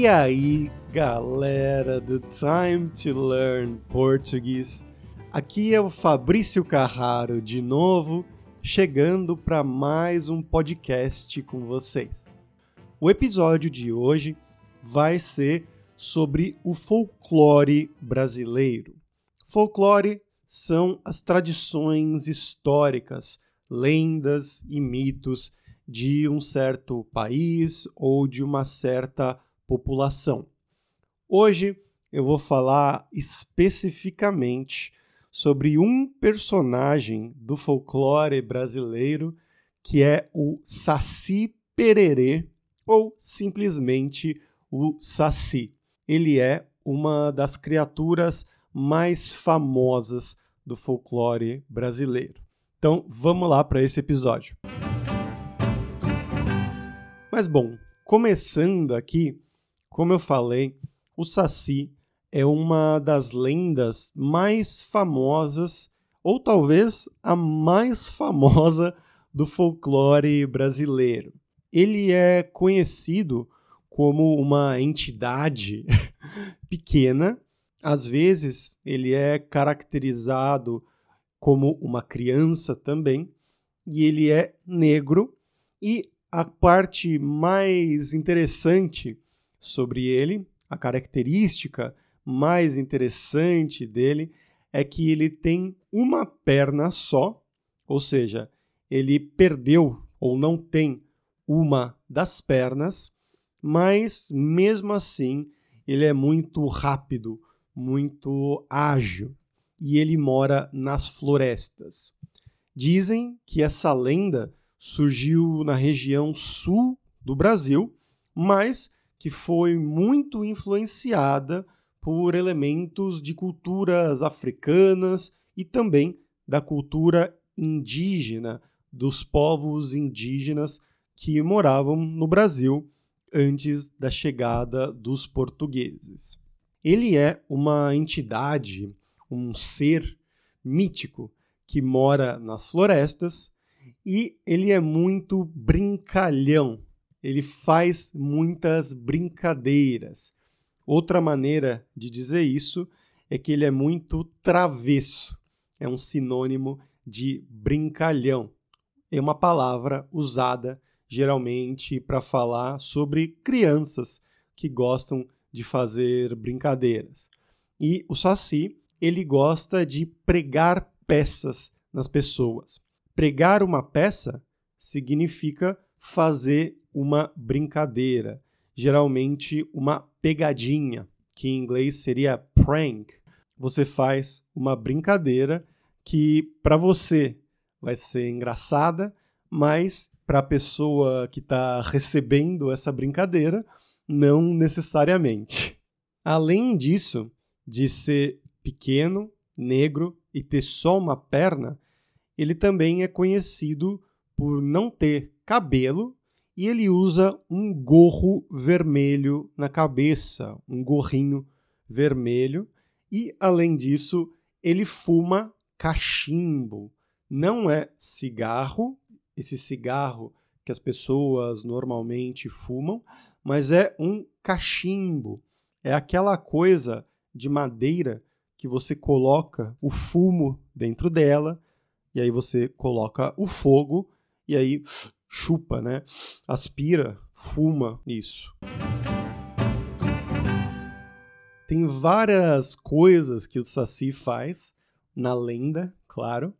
E aí, galera do Time to Learn Português. Aqui é o Fabrício Carraro de novo, chegando para mais um podcast com vocês. O episódio de hoje vai ser sobre o folclore brasileiro. Folclore são as tradições históricas, lendas e mitos de um certo país ou de uma certa população. Hoje eu vou falar especificamente sobre um personagem do folclore brasileiro que é o Saci Pererê ou simplesmente o Saci. Ele é uma das criaturas mais famosas do folclore brasileiro. Então, vamos lá para esse episódio. Mas bom, começando aqui, como eu falei, o Saci é uma das lendas mais famosas, ou talvez a mais famosa do folclore brasileiro. Ele é conhecido como uma entidade pequena, às vezes ele é caracterizado como uma criança também, e ele é negro, e a parte mais interessante sobre ele, a característica mais interessante dele é que ele tem uma perna só, ou seja, ele perdeu ou não tem uma das pernas, mas mesmo assim ele é muito rápido, muito ágil e ele mora nas florestas. Dizem que essa lenda surgiu na região sul do Brasil, mas que foi muito influenciada por elementos de culturas africanas e também da cultura indígena, dos povos indígenas que moravam no Brasil antes da chegada dos portugueses. Ele é uma entidade, um ser mítico que mora nas florestas e ele é muito brincalhão, ele faz muitas brincadeiras. Outra maneira de dizer isso é que ele é muito travesso. É um sinônimo de brincalhão. É uma palavra usada geralmente para falar sobre crianças que gostam de fazer brincadeiras. E o Saci, ele gosta de pregar peças nas pessoas. Pregar uma peça significa fazer uma brincadeira, geralmente uma pegadinha, que em inglês seria prank. Você faz uma brincadeira que para você vai ser engraçada, mas para a pessoa que está recebendo essa brincadeira, não necessariamente. Além disso, de ser pequeno, negro e ter só uma perna, ele também é conhecido por não ter cabelo e ele usa um gorro vermelho na cabeça, um gorrinho vermelho, e além disso, ele fuma cachimbo. Não é cigarro, esse cigarro que as pessoas normalmente fumam, mas é um cachimbo. É aquela coisa de madeira que você coloca o fumo dentro dela, e aí você coloca o fogo, e aí chupa, né? Aspira, fuma isso. Tem várias coisas que o Saci faz na lenda, claro,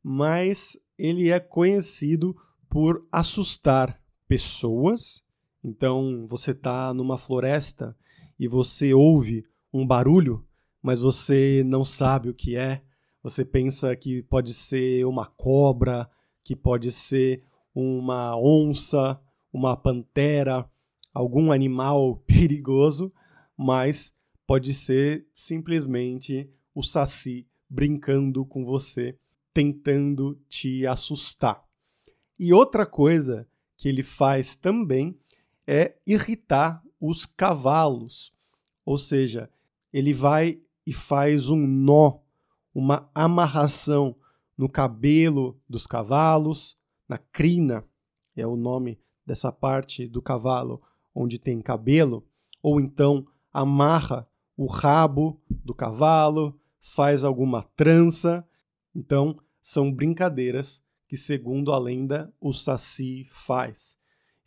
mas ele é conhecido por assustar pessoas. Então, você está numa floresta e você ouve um barulho, mas você não sabe o que é. Você pensa que pode ser uma cobra, que pode ser uma onça, uma pantera, algum animal perigoso, mas pode ser simplesmente o saci brincando com você, tentando te assustar. E outra coisa que ele faz também é irritar os cavalos. Ou seja, ele vai e faz um nó, uma amarração no cabelo dos cavalos, na crina, é o nome dessa parte do cavalo onde tem cabelo, ou então amarra o rabo do cavalo, faz alguma trança. Então, são brincadeiras que, segundo a lenda, o Saci faz.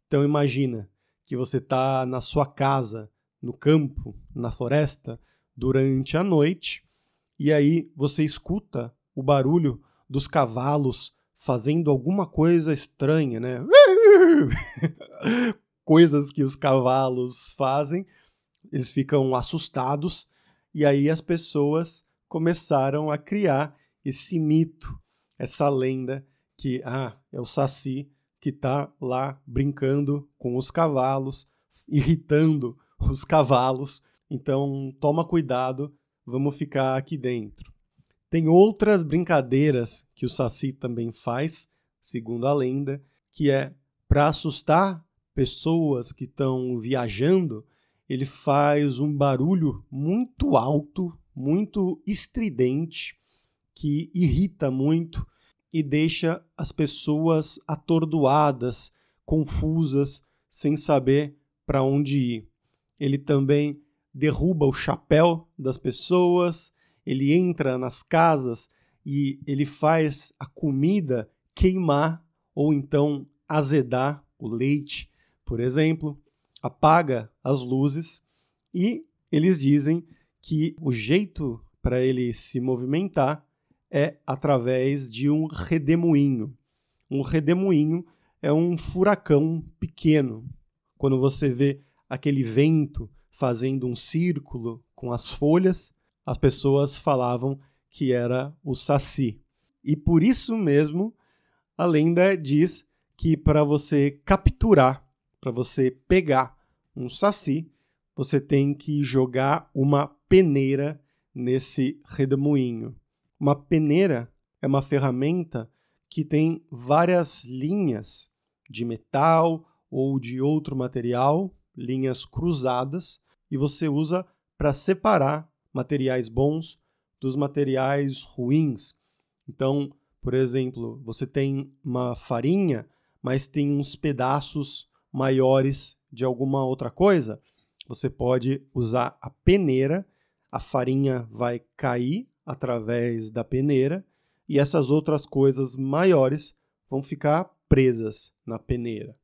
Então, imagina que você está na sua casa, no campo, na floresta, durante a noite, e aí você escuta o barulho dos cavalos fazendo alguma coisa estranha, né? Coisas que os cavalos fazem, eles ficam assustados, e aí as pessoas começaram a criar esse mito, essa lenda que ah, é o Saci que está lá brincando com os cavalos, irritando os cavalos. Então toma cuidado, vamos ficar aqui dentro. Tem outras brincadeiras que o Saci também faz, segundo a lenda, que é para assustar pessoas que estão viajando, ele faz um barulho muito alto, muito estridente, que irrita muito e deixa as pessoas atordoadas, confusas, sem saber para onde ir. Ele também derruba o chapéu das pessoas, ele entra nas casas e ele faz a comida queimar ou então azedar o leite, por exemplo, apaga as luzes e eles dizem que o jeito para ele se movimentar é através de um redemoinho. Um redemoinho é um furacão pequeno. Quando você vê aquele vento fazendo um círculo com as folhas, as pessoas falavam que era o saci. E por isso mesmo, a lenda diz que para você capturar, para você pegar um saci, você tem que jogar uma peneira nesse redemoinho. Uma peneira é uma ferramenta que tem várias linhas de metal ou de outro material, linhas cruzadas, e você usa para separar materiais bons dos materiais ruins. Então, por exemplo, você tem uma farinha, mas tem uns pedaços maiores de alguma outra coisa, você pode usar a peneira, a farinha vai cair através da peneira e essas outras coisas maiores vão ficar presas na peneira.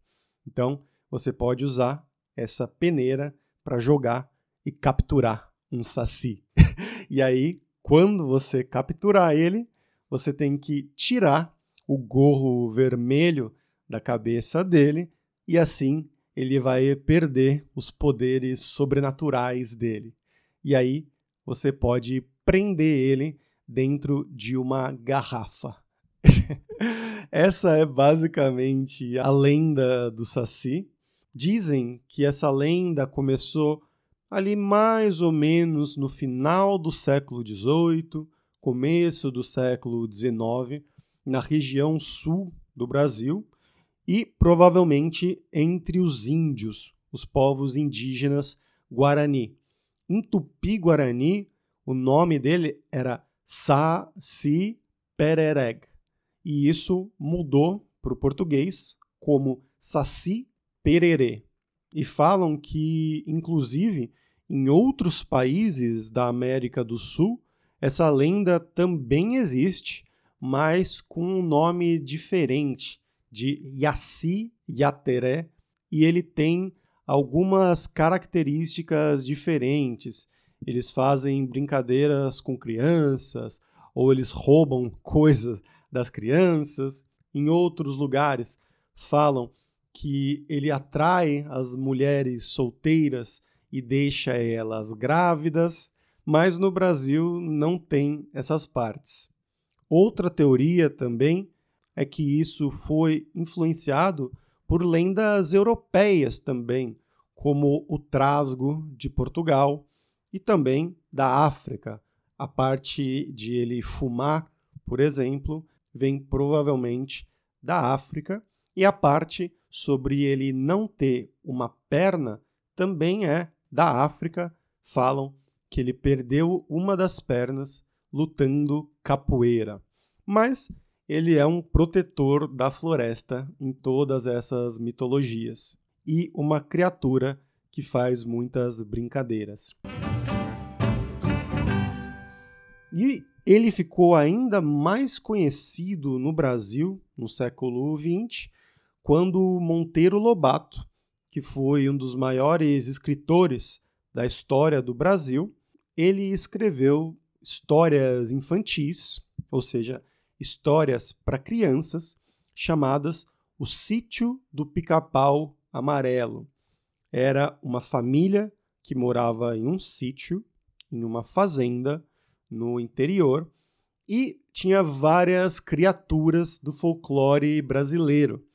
Então, você pode usar essa peneira para jogar e capturar um saci. e aí, quando você capturar ele, você tem que tirar o gorro vermelho da cabeça dele e assim ele vai perder os poderes sobrenaturais dele. E aí você pode prender ele dentro de uma garrafa. essa é basicamente a lenda do Saci. Dizem que essa lenda começou ali mais ou menos no final do século XVIII, começo do século XIX, na região sul do Brasil e provavelmente entre os índios, os povos indígenas Guarani. Em Tupi-Guarani, o nome dele era Saci Perereg. E isso mudou para o português como Saci Pererê. E falam que, inclusive, em outros países da América do Sul, essa lenda também existe, mas com um nome diferente, de Yassi Yateré, e ele tem algumas características diferentes. Eles fazem brincadeiras com crianças, ou eles roubam coisas das crianças. Em outros lugares, falam que ele atrai as mulheres solteiras e deixa elas grávidas, mas no Brasil não tem essas partes. Outra teoria também é que isso foi influenciado por lendas europeias também, como o trasgo de Portugal e também da África. A parte de ele fumar, por exemplo, vem provavelmente da África, e a parte sobre ele não ter uma perna também é da África. Falam que ele perdeu uma das pernas lutando capoeira. Mas ele é um protetor da floresta em todas essas mitologias e uma criatura que faz muitas brincadeiras. E ele ficou ainda mais conhecido no Brasil no século XX, quando Monteiro Lobato, que foi um dos maiores escritores da história do Brasil, ele escreveu histórias infantis, ou seja, histórias para crianças, chamadas O Sítio do Pica-Pau Amarelo. Era uma família que morava em um sítio, em uma fazenda no interior, e tinha várias criaturas do folclore brasileiro,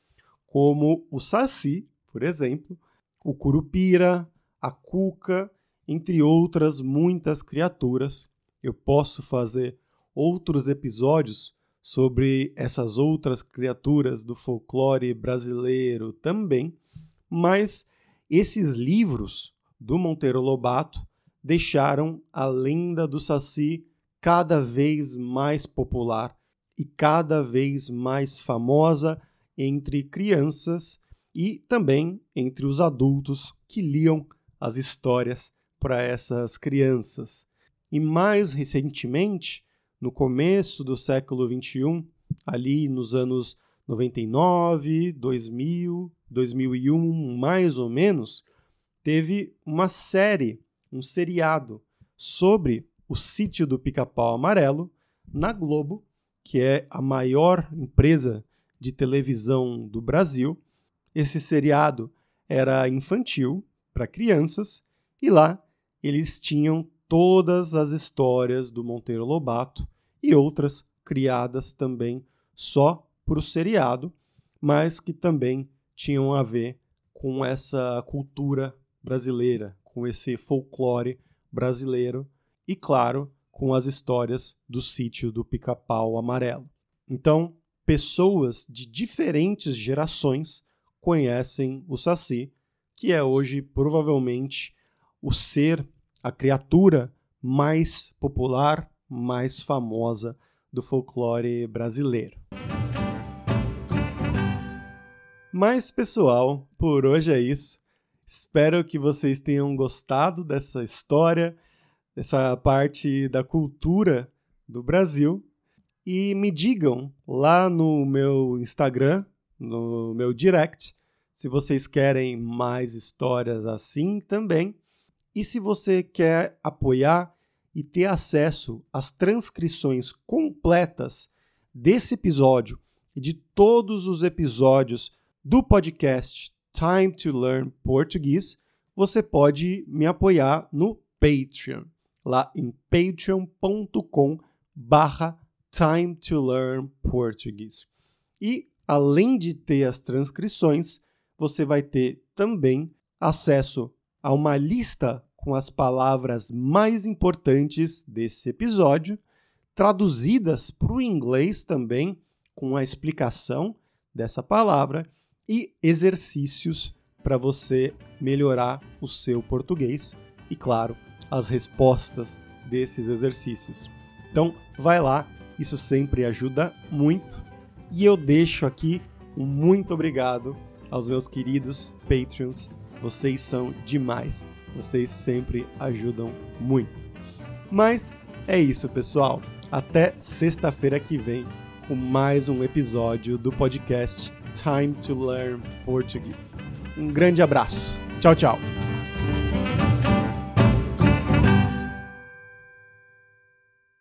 como o saci, por exemplo, o curupira, a cuca, entre outras muitas criaturas. Eu posso fazer outros episódios sobre essas outras criaturas do folclore brasileiro também, mas esses livros do Monteiro Lobato deixaram a lenda do Saci cada vez mais popular e cada vez mais famosa entre crianças e também entre os adultos que liam as histórias para essas crianças. E mais recentemente, no começo do século XXI, ali nos anos 99, 2000, 2001, mais ou menos, teve uma série, um seriado sobre o sítio do Pica-Pau Amarelo na Globo, que é a maior empresa de televisão do Brasil. Esse seriado era infantil para crianças e lá eles tinham todas as histórias do Monteiro Lobato e outras criadas também só para o seriado, mas que também tinham a ver com essa cultura brasileira, com esse folclore brasileiro e, claro, com as histórias do sítio do Pica-Pau Amarelo. Então, pessoas de diferentes gerações conhecem o Saci, que é hoje provavelmente o ser, a criatura mais popular, mais famosa do folclore brasileiro. Mas, pessoal, por hoje é isso. Espero que vocês tenham gostado dessa história, dessa parte da cultura do Brasil. E me digam lá no meu Instagram, no meu direct, se vocês querem mais histórias assim também. E se você quer apoiar e ter acesso às transcrições completas desse episódio e de todos os episódios do podcast Time to Learn Português, você pode me apoiar no Patreon, lá em patreon.com barra Time to Learn Português. E, além de ter as transcrições, você vai ter também acesso a uma lista com as palavras mais importantes desse episódio, traduzidas para o inglês também, com a explicação dessa palavra e exercícios para você melhorar o seu português e, claro, as respostas desses exercícios. Então, vai lá, isso sempre ajuda muito. E eu deixo aqui um muito obrigado aos meus queridos Patreons. Vocês são demais. Vocês sempre ajudam muito. Mas é isso, pessoal. Até sexta-feira que vem com mais um episódio do podcast Time to Learn Português. Um grande abraço. Tchau, tchau.